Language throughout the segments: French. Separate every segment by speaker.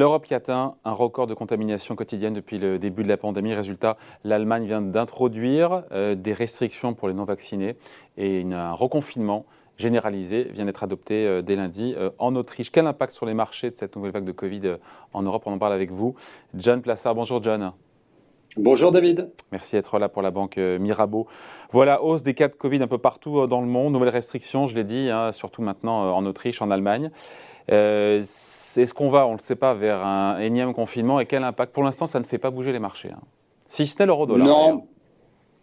Speaker 1: L'Europe qui atteint un record de contamination quotidienne depuis le début de la pandémie. Résultat, l'Allemagne vient d'introduire euh, des restrictions pour les non-vaccinés et un reconfinement généralisé vient d'être adopté euh, dès lundi euh, en Autriche. Quel impact sur les marchés de cette nouvelle vague de Covid en Europe? On en parle avec vous. John Plassard, bonjour John.
Speaker 2: Bonjour David.
Speaker 1: Merci d'être là pour la banque Mirabeau. Voilà, hausse des cas de Covid un peu partout dans le monde, nouvelles restrictions, je l'ai dit, hein, surtout maintenant en Autriche, en Allemagne. Euh, est-ce qu'on va, on ne le sait pas, vers un énième confinement et quel impact? Pour l'instant, ça ne fait pas bouger les marchés. Hein. Si ce n'est l'euro-dollar.
Speaker 2: Non,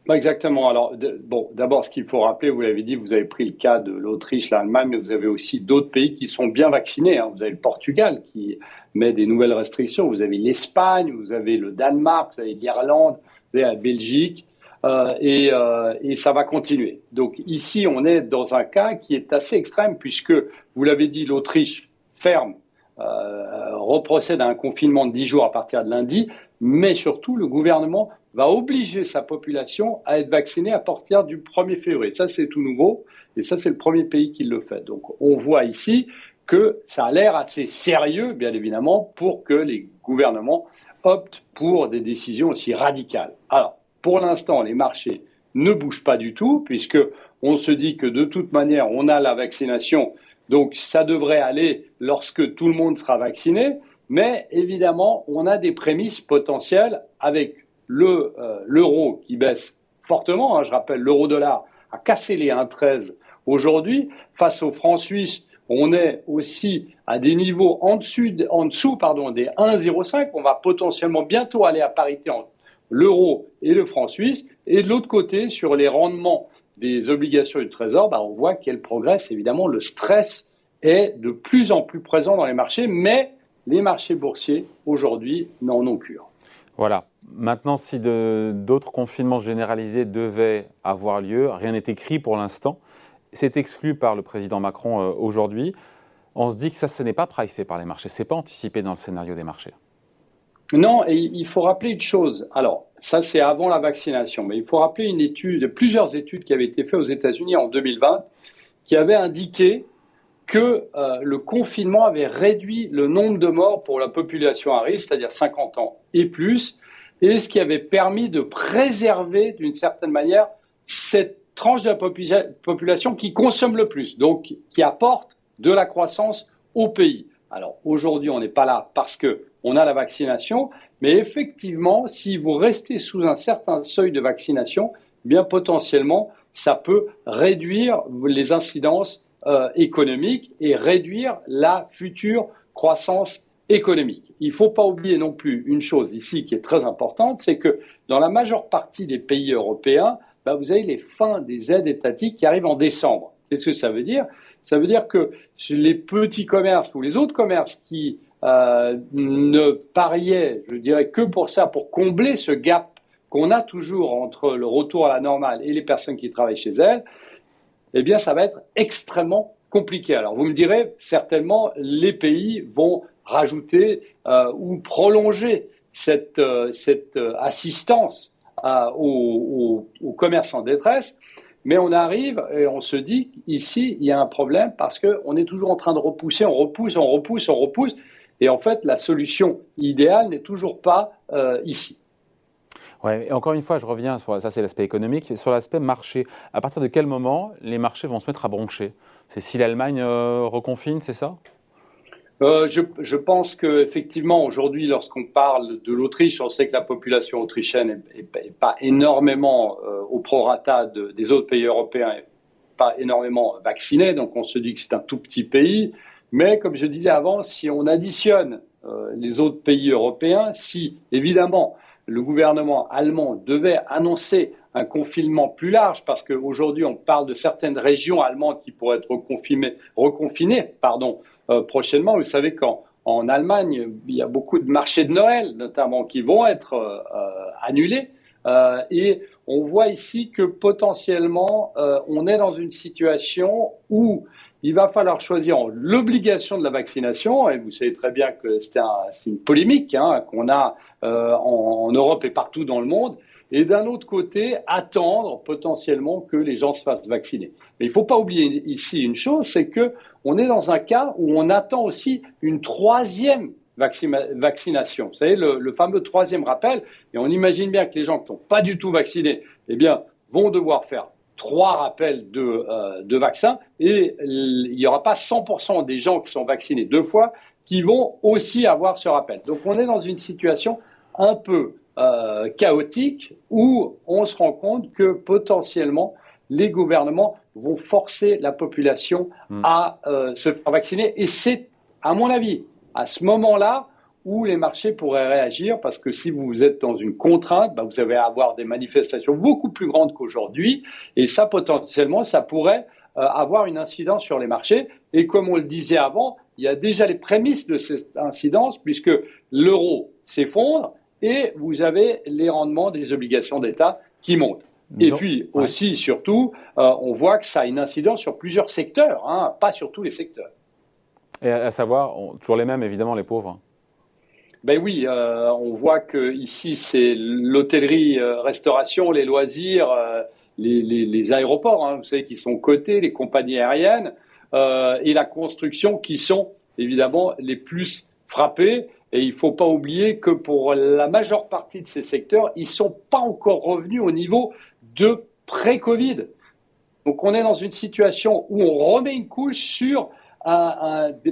Speaker 2: pas exactement. Alors, bon, d'abord, ce qu'il faut rappeler, vous l'avez dit, vous avez pris le cas de l'Autriche, l'Allemagne, mais vous avez aussi d'autres pays qui sont bien vaccinés. Hein. Vous avez le Portugal qui met des nouvelles restrictions. Vous avez l'Espagne, vous avez le Danemark, vous avez l'Irlande, vous avez la Belgique. Euh, et, euh, et, ça va continuer. Donc ici, on est dans un cas qui est assez extrême puisque, vous l'avez dit, l'Autriche ferme euh, reprocède à un confinement de 10 jours à partir de lundi, mais surtout le gouvernement va obliger sa population à être vaccinée à partir du 1er février. Ça, c'est tout nouveau, et ça, c'est le premier pays qui le fait. Donc, on voit ici que ça a l'air assez sérieux, bien évidemment, pour que les gouvernements optent pour des décisions aussi radicales. Alors, pour l'instant, les marchés ne bougent pas du tout, puisque on se dit que de toute manière, on a la vaccination donc ça devrait aller lorsque tout le monde sera vacciné, mais évidemment, on a des prémices potentielles avec le euh, l'euro qui baisse fortement. Hein, je rappelle, l'euro-dollar a cassé les 1,13 aujourd'hui. Face au franc suisse, on est aussi à des niveaux en, dessus, en dessous pardon, des 1,05. On va potentiellement bientôt aller à parité entre l'euro et le franc suisse. Et de l'autre côté, sur les rendements des obligations du Trésor, bah, on voit qu'elle progresse. Évidemment, le stress est de plus en plus présent dans les marchés, mais les marchés boursiers, aujourd'hui, n'en ont cure.
Speaker 1: Voilà. Maintenant, si d'autres confinements généralisés devaient avoir lieu, rien n'est écrit pour l'instant. C'est exclu par le président Macron euh, aujourd'hui. On se dit que ça, ce n'est pas pricé par les marchés. Ce n'est pas anticipé dans le scénario des marchés.
Speaker 2: Non, et il faut rappeler une chose. Alors, ça, c'est avant la vaccination. Mais il faut rappeler une étude, plusieurs études qui avaient été faites aux États-Unis en 2020, qui avaient indiqué que euh, le confinement avait réduit le nombre de morts pour la population à risque, c'est-à-dire 50 ans et plus, et ce qui avait permis de préserver d'une certaine manière cette tranche de la population qui consomme le plus, donc qui apporte de la croissance au pays. Alors aujourd'hui, on n'est pas là parce que on a la vaccination, mais effectivement, si vous restez sous un certain seuil de vaccination, eh bien potentiellement, ça peut réduire les incidences euh, économiques et réduire la future croissance économique. Il ne faut pas oublier non plus une chose ici qui est très importante, c'est que dans la majeure partie des pays européens, bah, vous avez les fins des aides étatiques qui arrivent en décembre. Qu'est-ce que ça veut dire? Ça veut dire que les petits commerces ou les autres commerces qui euh, ne pariait, je dirais, que pour ça, pour combler ce gap qu'on a toujours entre le retour à la normale et les personnes qui travaillent chez elles, eh bien, ça va être extrêmement compliqué. Alors, vous me direz, certainement, les pays vont rajouter euh, ou prolonger cette, euh, cette assistance aux, aux, en détresse. Mais on arrive et on se dit ici, il y a un problème parce qu'on est toujours en train de repousser, on repousse, on repousse, on repousse. Et en fait, la solution idéale n'est toujours pas euh, ici.
Speaker 1: Ouais, encore une fois, je reviens sur ça, c'est l'aspect économique, sur l'aspect marché. À partir de quel moment les marchés vont se mettre à broncher? C'est si l'Allemagne euh, reconfine, c'est ça?
Speaker 2: Euh, je, je, pense qu'effectivement, aujourd'hui, lorsqu'on parle de l'Autriche, on sait que la population autrichienne n'est pas énormément au prorata des autres pays européens, pas énormément vaccinée, donc on se dit que c'est un tout petit pays. Mais comme je disais avant, si on additionne euh, les autres pays européens, si évidemment le gouvernement allemand devait annoncer un confinement plus large, parce qu'aujourd'hui on parle de certaines régions allemandes qui pourraient être reconfinées, pardon, euh, prochainement. Vous savez qu'en en Allemagne, il y a beaucoup de marchés de Noël, notamment, qui vont être euh, annulés. et on voit ici que potentiellement, on est dans une situation où il va falloir choisir l'obligation de la vaccination, et vous savez très bien que c'est une polémique hein, qu'on a euh, en, Europe et partout dans le monde, et d'un autre côté, attendre potentiellement que les gens se fassent vacciner. Mais il ne faut pas oublier ici une chose, c'est que on est dans un cas où on attend aussi une troisième vaccination. Vous savez, le, fameux troisième rappel, et on imagine bien que les gens qui sont pas du tout vaccinés, eh bien, vont devoir faire trois rappels de, euh, de vaccins et il n'y aura pas 100% des gens qui sont vaccinés deux fois qui vont aussi avoir ce rappel. Donc on est dans une situation un peu euh, chaotique où on se rend compte que potentiellement les gouvernements vont forcer la population hmm. à euh, se faire vacciner. Et c'est, à mon avis, à ce moment-là où les marchés pourraient réagir, parce que si vous êtes dans une contrainte, bah, vous allez avoir des manifestations beaucoup plus grandes qu'aujourd'hui, et ça, potentiellement, ça pourrait euh, avoir une incidence sur les marchés. Et comme on le disait avant, il y a déjà les prémices de cette incidence, puisque l'euro s'effondre et vous avez les rendements des obligations d'État qui montent. Et puis aussi, surtout, euh, on voit que ça a une incidence sur plusieurs secteurs, hein, pas sur tous les secteurs.
Speaker 1: Et à savoir, toujours les mêmes, évidemment, les pauvres.
Speaker 2: Ben oui, euh, on voit que ici c'est l'hôtellerie, euh, restauration, les loisirs, les, les, aéroports, hein, vous savez, qui sont cotés, les compagnies aériennes et la construction qui sont évidemment les plus frappés. Et il ne faut pas oublier que pour la majeure partie de ces secteurs, ils ne sont pas encore revenus au niveau de pré-Covid. Donc on est dans une situation où on remet une couche sur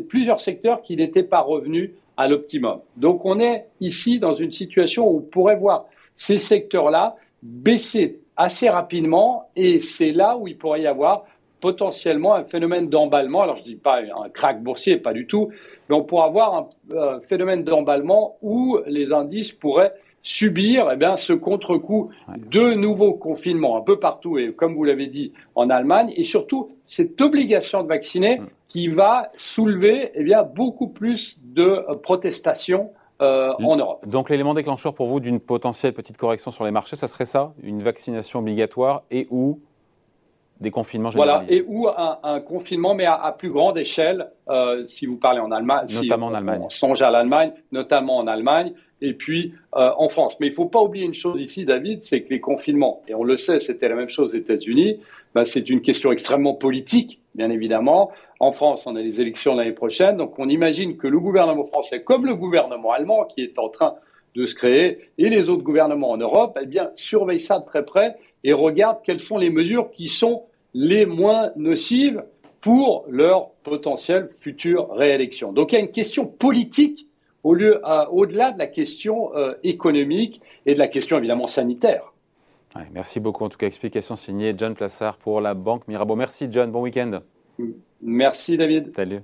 Speaker 2: plusieurs secteurs qui n'étaient pas revenus à l'optimum. Donc on est ici dans une situation où on pourrait voir ces secteurs-là baisser assez rapidement et c'est là où il pourrait y avoir potentiellement un phénomène d'emballement. Alors je ne dis pas un crack boursier, pas du tout, mais on pourrait avoir un, phénomène d'emballement où les indices pourraient subir eh bien, ce contre-coup de nouveaux confinements un peu partout, et comme vous l'avez dit, en Allemagne, et surtout cette obligation de vacciner qui va soulever eh bien, beaucoup plus de protestations euh, en Europe.
Speaker 1: Donc l'élément déclencheur pour vous d'une potentielle petite correction sur les marchés, ça serait ça Une vaccination obligatoire et ou des confinements
Speaker 2: Voilà, et ou un, confinement, mais à, plus grande échelle, euh, si vous parlez en Allemagne.
Speaker 1: Notamment en Allemagne.
Speaker 2: On songe à l'Allemagne, notamment en Allemagne, et puis euh, en France. Mais il ne faut pas oublier une chose ici, David, c'est que les confinements, et on le sait, c'était la même chose aux États-Unis, ben, c'est une question extrêmement politique, bien évidemment. En France, on a les élections l'année prochaine, donc on imagine que le gouvernement français, comme le gouvernement allemand, qui est en train de se créer, et les autres gouvernements en Europe, eh surveillent ça de très près et regardent quelles sont les mesures qui sont les moins nocives pour leur potentielle future réélection. Donc il y a une question politique au lieu, au-delà de la question euh, économique et de la question évidemment sanitaire.
Speaker 1: merci beaucoup. En tout cas, explication signée John Plassard pour la Banque Mirabeau. Merci John, bon week-end.
Speaker 2: Merci David.
Speaker 1: Salut.